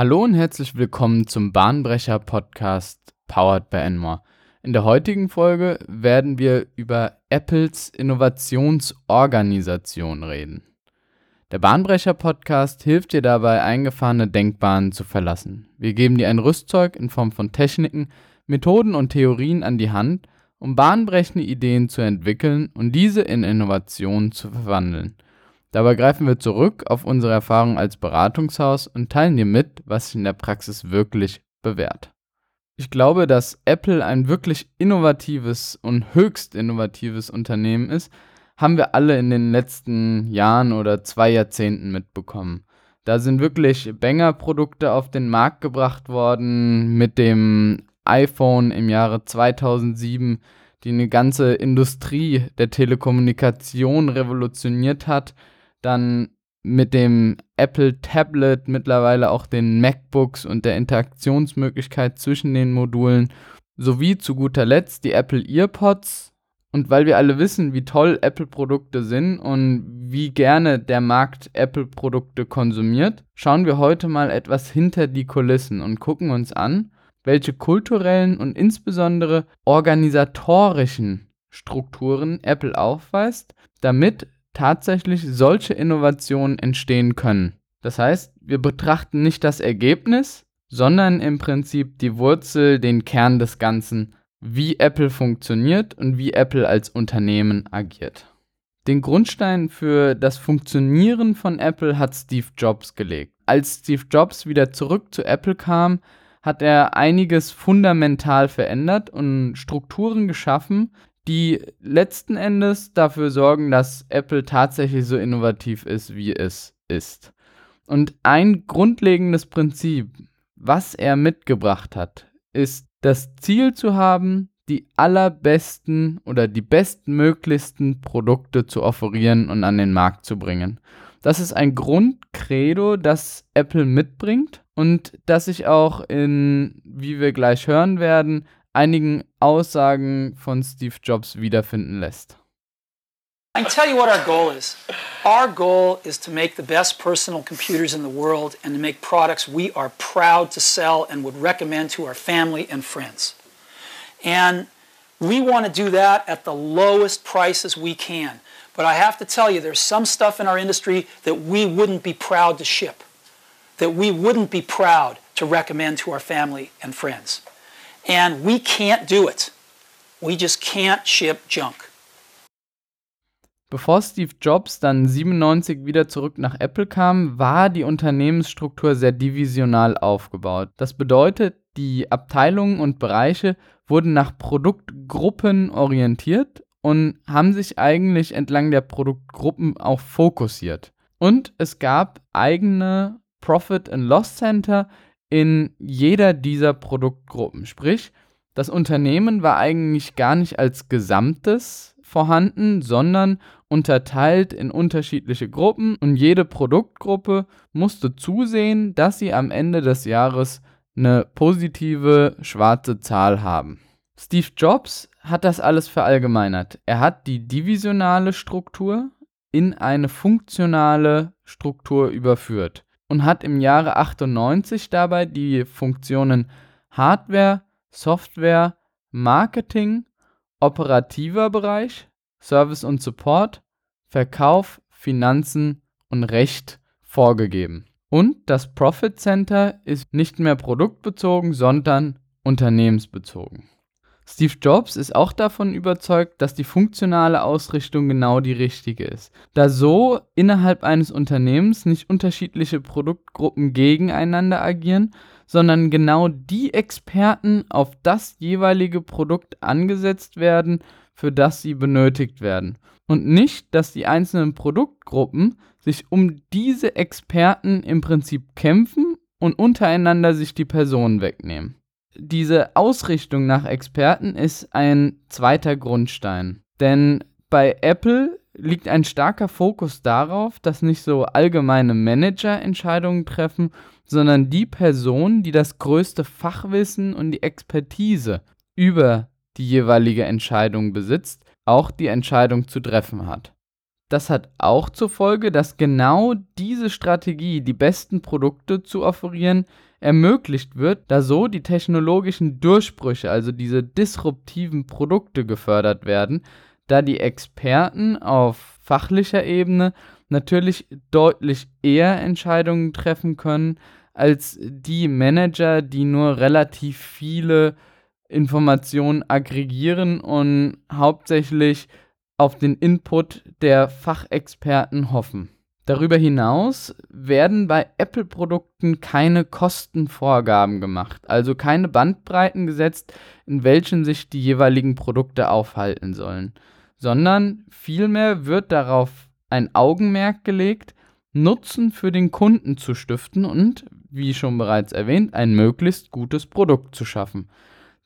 Hallo und herzlich willkommen zum Bahnbrecher Podcast Powered by Enmore. In der heutigen Folge werden wir über Apples Innovationsorganisation reden. Der Bahnbrecher Podcast hilft dir dabei, eingefahrene Denkbahnen zu verlassen. Wir geben dir ein Rüstzeug in Form von Techniken, Methoden und Theorien an die Hand, um bahnbrechende Ideen zu entwickeln und diese in Innovationen zu verwandeln. Dabei greifen wir zurück auf unsere Erfahrung als Beratungshaus und teilen dir mit, was sich in der Praxis wirklich bewährt. Ich glaube, dass Apple ein wirklich innovatives und höchst innovatives Unternehmen ist, haben wir alle in den letzten Jahren oder zwei Jahrzehnten mitbekommen. Da sind wirklich Banger-Produkte auf den Markt gebracht worden mit dem iPhone im Jahre 2007, die eine ganze Industrie der Telekommunikation revolutioniert hat. Dann mit dem Apple Tablet, mittlerweile auch den MacBooks und der Interaktionsmöglichkeit zwischen den Modulen, sowie zu guter Letzt die Apple EarPods. Und weil wir alle wissen, wie toll Apple-Produkte sind und wie gerne der Markt Apple-Produkte konsumiert, schauen wir heute mal etwas hinter die Kulissen und gucken uns an, welche kulturellen und insbesondere organisatorischen Strukturen Apple aufweist, damit tatsächlich solche Innovationen entstehen können. Das heißt, wir betrachten nicht das Ergebnis, sondern im Prinzip die Wurzel, den Kern des Ganzen, wie Apple funktioniert und wie Apple als Unternehmen agiert. Den Grundstein für das Funktionieren von Apple hat Steve Jobs gelegt. Als Steve Jobs wieder zurück zu Apple kam, hat er einiges fundamental verändert und Strukturen geschaffen, die letzten Endes dafür sorgen, dass Apple tatsächlich so innovativ ist, wie es ist. Und ein grundlegendes Prinzip, was er mitgebracht hat, ist das Ziel zu haben, die allerbesten oder die bestmöglichsten Produkte zu offerieren und an den Markt zu bringen. Das ist ein Grundcredo, das Apple mitbringt und das sich auch in, wie wir gleich hören werden, einigen Aussagen von Steve Jobs wiederfinden lässt. I can tell you what our goal is. Our goal is to make the best personal computers in the world and to make products we are proud to sell and would recommend to our family and friends. And we want to do that at the lowest prices we can. But I have to tell you, there's some stuff in our industry that we wouldn't be proud to ship, that we wouldn't be proud to recommend to our family and friends. And we can't do it. We just can't ship junk. Bevor Steve Jobs dann 97 wieder zurück nach Apple kam, war die Unternehmensstruktur sehr divisional aufgebaut. Das bedeutet, die Abteilungen und Bereiche wurden nach Produktgruppen orientiert und haben sich eigentlich entlang der Produktgruppen auch fokussiert. Und es gab eigene Profit and Loss Center in jeder dieser Produktgruppen. Sprich, das Unternehmen war eigentlich gar nicht als Gesamtes vorhanden, sondern unterteilt in unterschiedliche Gruppen und jede Produktgruppe musste zusehen, dass sie am Ende des Jahres eine positive schwarze Zahl haben. Steve Jobs hat das alles verallgemeinert. Er hat die divisionale Struktur in eine funktionale Struktur überführt und hat im Jahre 98 dabei die Funktionen Hardware, Software, Marketing, operativer Bereich, Service und Support, Verkauf, Finanzen und Recht vorgegeben. Und das Profit Center ist nicht mehr produktbezogen, sondern unternehmensbezogen. Steve Jobs ist auch davon überzeugt, dass die funktionale Ausrichtung genau die richtige ist, da so innerhalb eines Unternehmens nicht unterschiedliche Produktgruppen gegeneinander agieren, sondern genau die Experten auf das jeweilige Produkt angesetzt werden, für das sie benötigt werden. Und nicht, dass die einzelnen Produktgruppen sich um diese Experten im Prinzip kämpfen und untereinander sich die Personen wegnehmen. Diese Ausrichtung nach Experten ist ein zweiter Grundstein. Denn bei Apple liegt ein starker Fokus darauf, dass nicht so allgemeine Manager Entscheidungen treffen, sondern die Person, die das größte Fachwissen und die Expertise über die jeweilige Entscheidung besitzt, auch die Entscheidung zu treffen hat. Das hat auch zur Folge, dass genau diese Strategie, die besten Produkte zu offerieren, ermöglicht wird, da so die technologischen Durchbrüche, also diese disruptiven Produkte gefördert werden, da die Experten auf fachlicher Ebene natürlich deutlich eher Entscheidungen treffen können als die Manager, die nur relativ viele Informationen aggregieren und hauptsächlich auf den Input der Fachexperten hoffen. Darüber hinaus werden bei Apple-Produkten keine Kostenvorgaben gemacht, also keine Bandbreiten gesetzt, in welchen sich die jeweiligen Produkte aufhalten sollen, sondern vielmehr wird darauf ein Augenmerk gelegt, Nutzen für den Kunden zu stiften und, wie schon bereits erwähnt, ein möglichst gutes Produkt zu schaffen.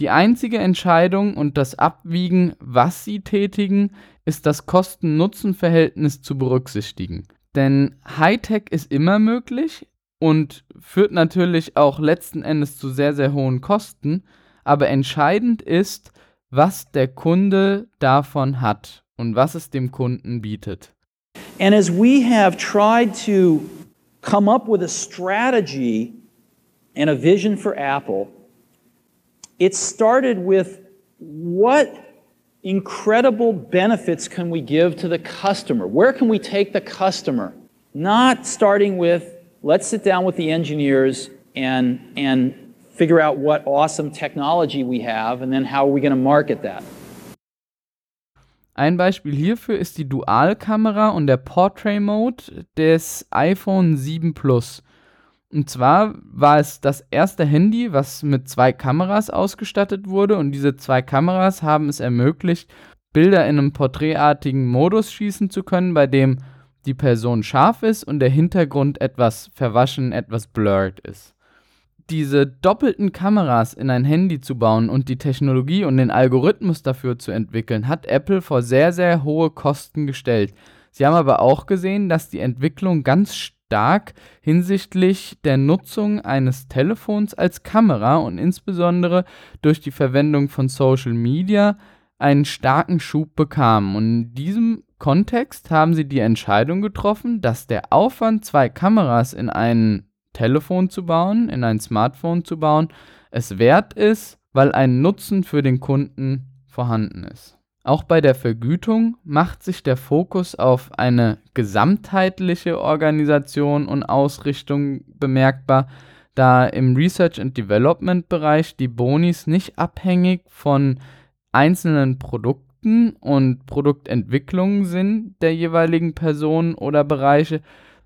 Die einzige Entscheidung und das Abwiegen, was sie tätigen, ist das Kosten-Nutzen-Verhältnis zu berücksichtigen. Denn Hightech ist immer möglich und führt natürlich auch letzten Endes zu sehr, sehr hohen Kosten, aber entscheidend ist, was der Kunde davon hat und was es dem Kunden bietet. And as we have tried to come up with a strategy and a vision for Apple, it started with what incredible benefits can we give to the customer? Where can we take the customer? Not starting with, let's sit down with the engineers and, and figure out what awesome technology we have, and then how are we going to market that? Ein Beispiel hierfür ist die Dualkamera und der Portrait Mode des iPhone 7 Plus. Und zwar war es das erste Handy, was mit zwei Kameras ausgestattet wurde und diese zwei Kameras haben es ermöglicht, Bilder in einem porträtartigen Modus schießen zu können, bei dem die Person scharf ist und der Hintergrund etwas verwaschen, etwas blurred ist diese doppelten Kameras in ein Handy zu bauen und die Technologie und den Algorithmus dafür zu entwickeln, hat Apple vor sehr, sehr hohe Kosten gestellt. Sie haben aber auch gesehen, dass die Entwicklung ganz stark hinsichtlich der Nutzung eines Telefons als Kamera und insbesondere durch die Verwendung von Social Media einen starken Schub bekam. Und in diesem Kontext haben sie die Entscheidung getroffen, dass der Aufwand, zwei Kameras in einen Telefon zu bauen, in ein Smartphone zu bauen, es wert ist, weil ein Nutzen für den Kunden vorhanden ist. Auch bei der Vergütung macht sich der Fokus auf eine gesamtheitliche Organisation und Ausrichtung bemerkbar, da im Research and Development Bereich die Bonis nicht abhängig von einzelnen Produkten und Produktentwicklungen sind der jeweiligen Personen oder Bereiche,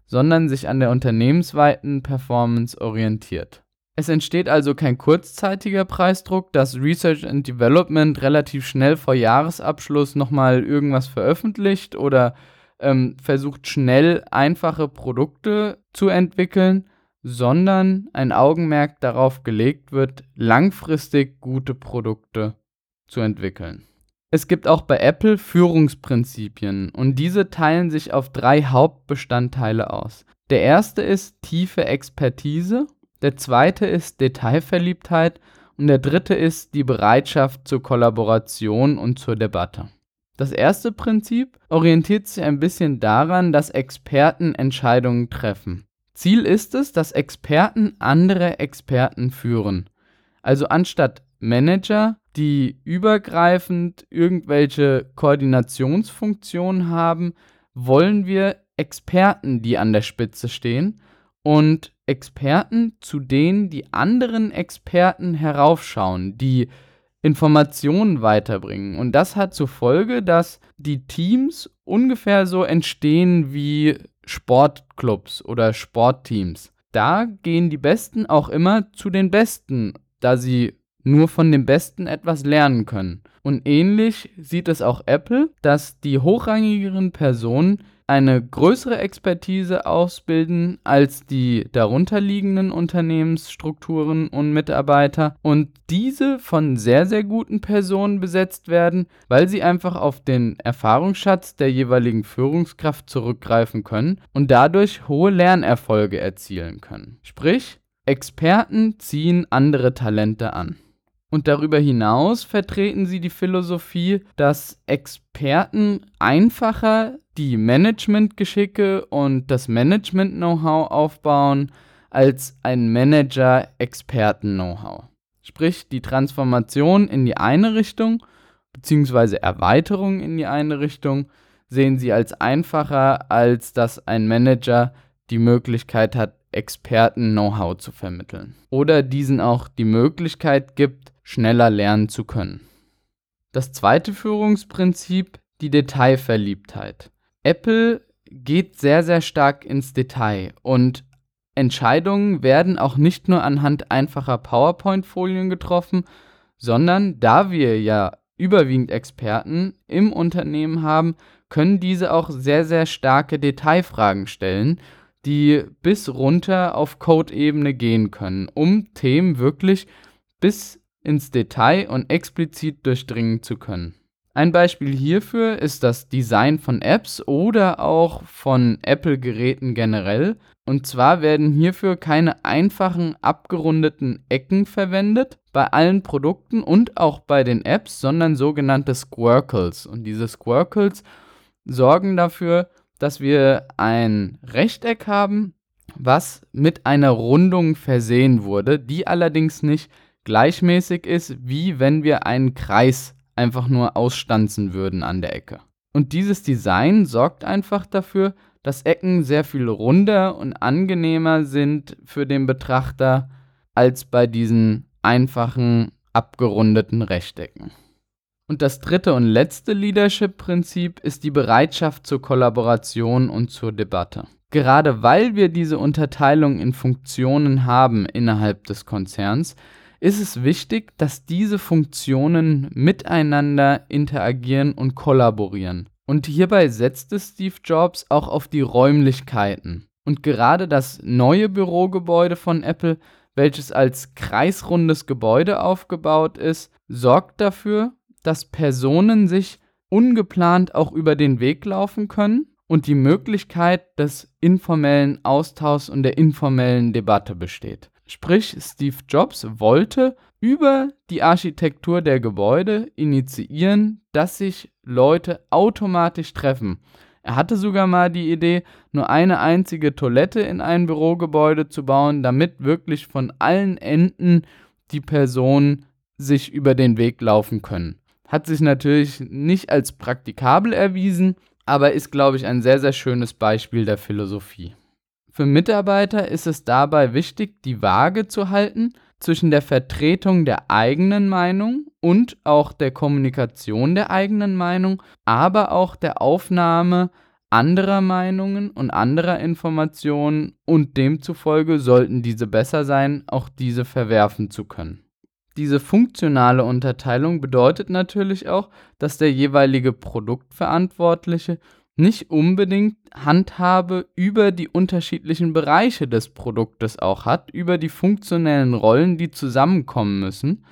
sondern sich an der unternehmensweiten Performance orientiert. Es entsteht also kein kurzzeitiger Preisdruck, dass Research and Development relativ schnell vor Jahresabschluss nochmal irgendwas veröffentlicht oder ähm, versucht schnell einfache Produkte zu entwickeln, sondern ein Augenmerk darauf gelegt wird, langfristig gute Produkte zu entwickeln. Es gibt auch bei Apple Führungsprinzipien und diese teilen sich auf drei Hauptbestandteile aus. Der erste ist tiefe Expertise, der zweite ist Detailverliebtheit und der dritte ist die Bereitschaft zur Kollaboration und zur Debatte. Das erste Prinzip orientiert sich ein bisschen daran, dass Experten Entscheidungen treffen. Ziel ist es, dass Experten andere Experten führen. Also anstatt Manager die übergreifend irgendwelche Koordinationsfunktionen haben, wollen wir Experten, die an der Spitze stehen und Experten, zu denen die anderen Experten heraufschauen, die Informationen weiterbringen. Und das hat zur Folge, dass die Teams ungefähr so entstehen wie Sportclubs oder Sportteams. Da gehen die Besten auch immer zu den Besten, da sie nur von dem Besten etwas lernen können. Und ähnlich sieht es auch Apple, dass die hochrangigeren Personen eine größere Expertise ausbilden als die darunterliegenden Unternehmensstrukturen und Mitarbeiter und diese von sehr, sehr guten Personen besetzt werden, weil sie einfach auf den Erfahrungsschatz der jeweiligen Führungskraft zurückgreifen können und dadurch hohe Lernerfolge erzielen können. Sprich, Experten ziehen andere Talente an. Und darüber hinaus vertreten sie die Philosophie, dass Experten einfacher die Managementgeschicke und das Management-Know-how aufbauen als ein Manager Experten-Know-how. Sprich, die Transformation in die eine Richtung bzw. Erweiterung in die eine Richtung sehen sie als einfacher, als dass ein Manager die Möglichkeit hat, Experten-Know-how zu vermitteln. Oder diesen auch die Möglichkeit gibt, schneller lernen zu können. Das zweite Führungsprinzip, die Detailverliebtheit. Apple geht sehr, sehr stark ins Detail und Entscheidungen werden auch nicht nur anhand einfacher PowerPoint-Folien getroffen, sondern da wir ja überwiegend Experten im Unternehmen haben, können diese auch sehr, sehr starke Detailfragen stellen, die bis runter auf Code-Ebene gehen können, um Themen wirklich bis ins Detail und explizit durchdringen zu können. Ein Beispiel hierfür ist das Design von Apps oder auch von Apple-Geräten generell. Und zwar werden hierfür keine einfachen abgerundeten Ecken verwendet bei allen Produkten und auch bei den Apps, sondern sogenannte Squircles. Und diese Squircles sorgen dafür, dass wir ein Rechteck haben, was mit einer Rundung versehen wurde, die allerdings nicht gleichmäßig ist, wie wenn wir einen Kreis einfach nur ausstanzen würden an der Ecke. Und dieses Design sorgt einfach dafür, dass Ecken sehr viel runder und angenehmer sind für den Betrachter als bei diesen einfachen abgerundeten Rechtecken. Und das dritte und letzte Leadership-Prinzip ist die Bereitschaft zur Kollaboration und zur Debatte. Gerade weil wir diese Unterteilung in Funktionen haben innerhalb des Konzerns, ist es wichtig, dass diese Funktionen miteinander interagieren und kollaborieren. Und hierbei setzte Steve Jobs auch auf die Räumlichkeiten. Und gerade das neue Bürogebäude von Apple, welches als kreisrundes Gebäude aufgebaut ist, sorgt dafür, dass Personen sich ungeplant auch über den Weg laufen können und die Möglichkeit des informellen Austauschs und der informellen Debatte besteht. Sprich, Steve Jobs wollte über die Architektur der Gebäude initiieren, dass sich Leute automatisch treffen. Er hatte sogar mal die Idee, nur eine einzige Toilette in ein Bürogebäude zu bauen, damit wirklich von allen Enden die Personen sich über den Weg laufen können. Hat sich natürlich nicht als praktikabel erwiesen, aber ist, glaube ich, ein sehr, sehr schönes Beispiel der Philosophie. Für Mitarbeiter ist es dabei wichtig, die Waage zu halten zwischen der Vertretung der eigenen Meinung und auch der Kommunikation der eigenen Meinung, aber auch der Aufnahme anderer Meinungen und anderer Informationen und demzufolge sollten diese besser sein, auch diese verwerfen zu können. Diese funktionale Unterteilung bedeutet natürlich auch, dass der jeweilige Produktverantwortliche nicht unbedingt Handhabe über die unterschiedlichen Bereiche des Produktes auch hat, über die funktionellen Rollen, die zusammenkommen müssen.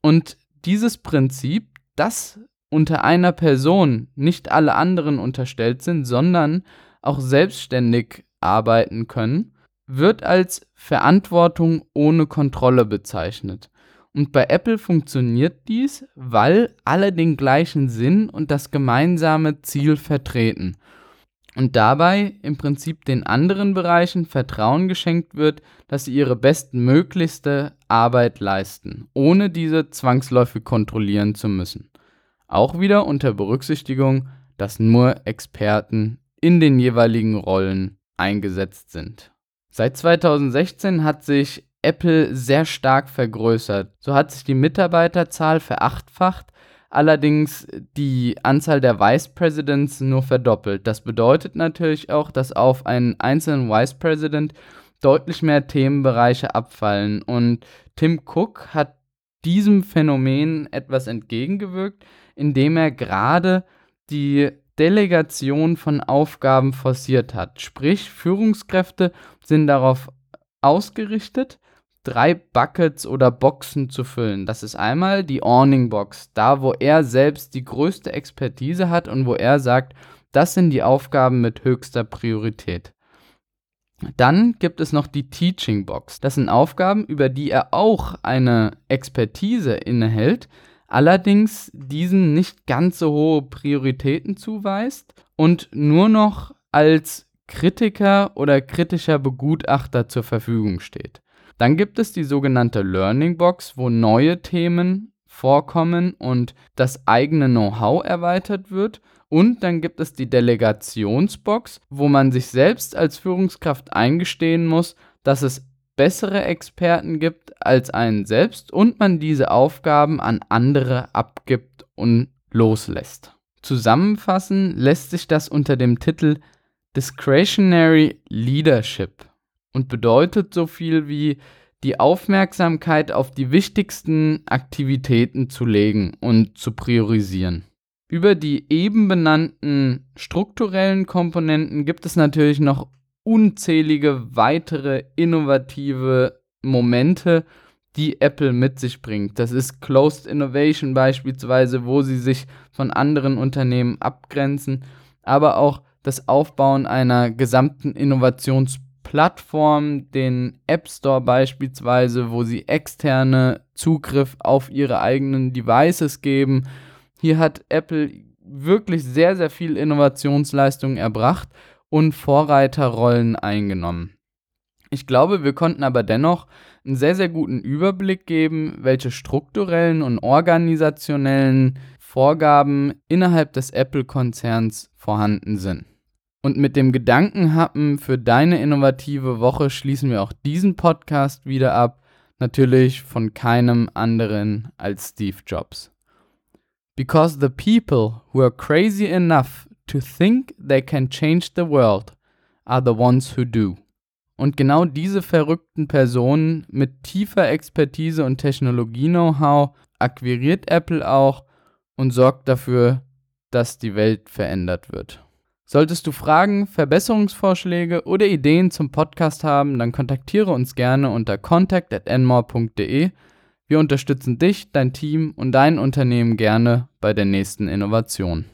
Und dieses Prinzip, dass unter einer Person nicht alle anderen unterstellt sind, sondern auch selbstständig arbeiten können, wird als Verantwortung ohne Kontrolle bezeichnet. Und bei Apple funktioniert dies, weil alle den gleichen Sinn und das gemeinsame Ziel vertreten. Und dabei im Prinzip den anderen Bereichen Vertrauen geschenkt wird, dass sie ihre bestmöglichste Arbeit leisten, ohne diese zwangsläufig kontrollieren zu müssen. Auch wieder unter Berücksichtigung, dass nur Experten in den jeweiligen Rollen eingesetzt sind. Seit 2016 hat sich Apple sehr stark vergrößert. So hat sich die Mitarbeiterzahl verachtfacht, allerdings die Anzahl der Vice Presidents nur verdoppelt. Das bedeutet natürlich auch, dass auf einen einzelnen Vice President deutlich mehr Themenbereiche abfallen. Und Tim Cook hat diesem Phänomen etwas entgegengewirkt, indem er gerade die Delegation von Aufgaben forciert hat. Sprich, Führungskräfte sind darauf ausgerichtet, drei Buckets oder Boxen zu füllen. Das ist einmal die Awning Box, da wo er selbst die größte Expertise hat und wo er sagt, das sind die Aufgaben mit höchster Priorität. Dann gibt es noch die Teaching Box. Das sind Aufgaben, über die er auch eine Expertise innehält, allerdings diesen nicht ganz so hohe Prioritäten zuweist und nur noch als Kritiker oder kritischer Begutachter zur Verfügung steht. Dann gibt es die sogenannte Learning Box, wo neue Themen vorkommen und das eigene Know-how erweitert wird. Und dann gibt es die Delegationsbox, wo man sich selbst als Führungskraft eingestehen muss, dass es bessere Experten gibt als einen selbst und man diese Aufgaben an andere abgibt und loslässt. Zusammenfassen lässt sich das unter dem Titel Discretionary Leadership und bedeutet so viel wie die Aufmerksamkeit auf die wichtigsten Aktivitäten zu legen und zu priorisieren. Über die eben benannten strukturellen Komponenten gibt es natürlich noch unzählige weitere innovative Momente, die Apple mit sich bringt. Das ist Closed Innovation beispielsweise, wo sie sich von anderen Unternehmen abgrenzen, aber auch das Aufbauen einer gesamten Innovationspolitik Plattform, den App Store beispielsweise, wo sie externe Zugriff auf ihre eigenen Devices geben. Hier hat Apple wirklich sehr, sehr viel Innovationsleistung erbracht und Vorreiterrollen eingenommen. Ich glaube, wir konnten aber dennoch einen sehr, sehr guten Überblick geben, welche strukturellen und organisationellen Vorgaben innerhalb des Apple-Konzerns vorhanden sind. Und mit dem Gedankenhappen für deine innovative Woche schließen wir auch diesen Podcast wieder ab. Natürlich von keinem anderen als Steve Jobs. Because the people who are crazy enough to think they can change the world are the ones who do. Und genau diese verrückten Personen mit tiefer Expertise und Technologie-Know-how akquiriert Apple auch und sorgt dafür, dass die Welt verändert wird. Solltest du Fragen, Verbesserungsvorschläge oder Ideen zum Podcast haben, dann kontaktiere uns gerne unter contact@enmore.de. Wir unterstützen dich, dein Team und dein Unternehmen gerne bei der nächsten Innovation.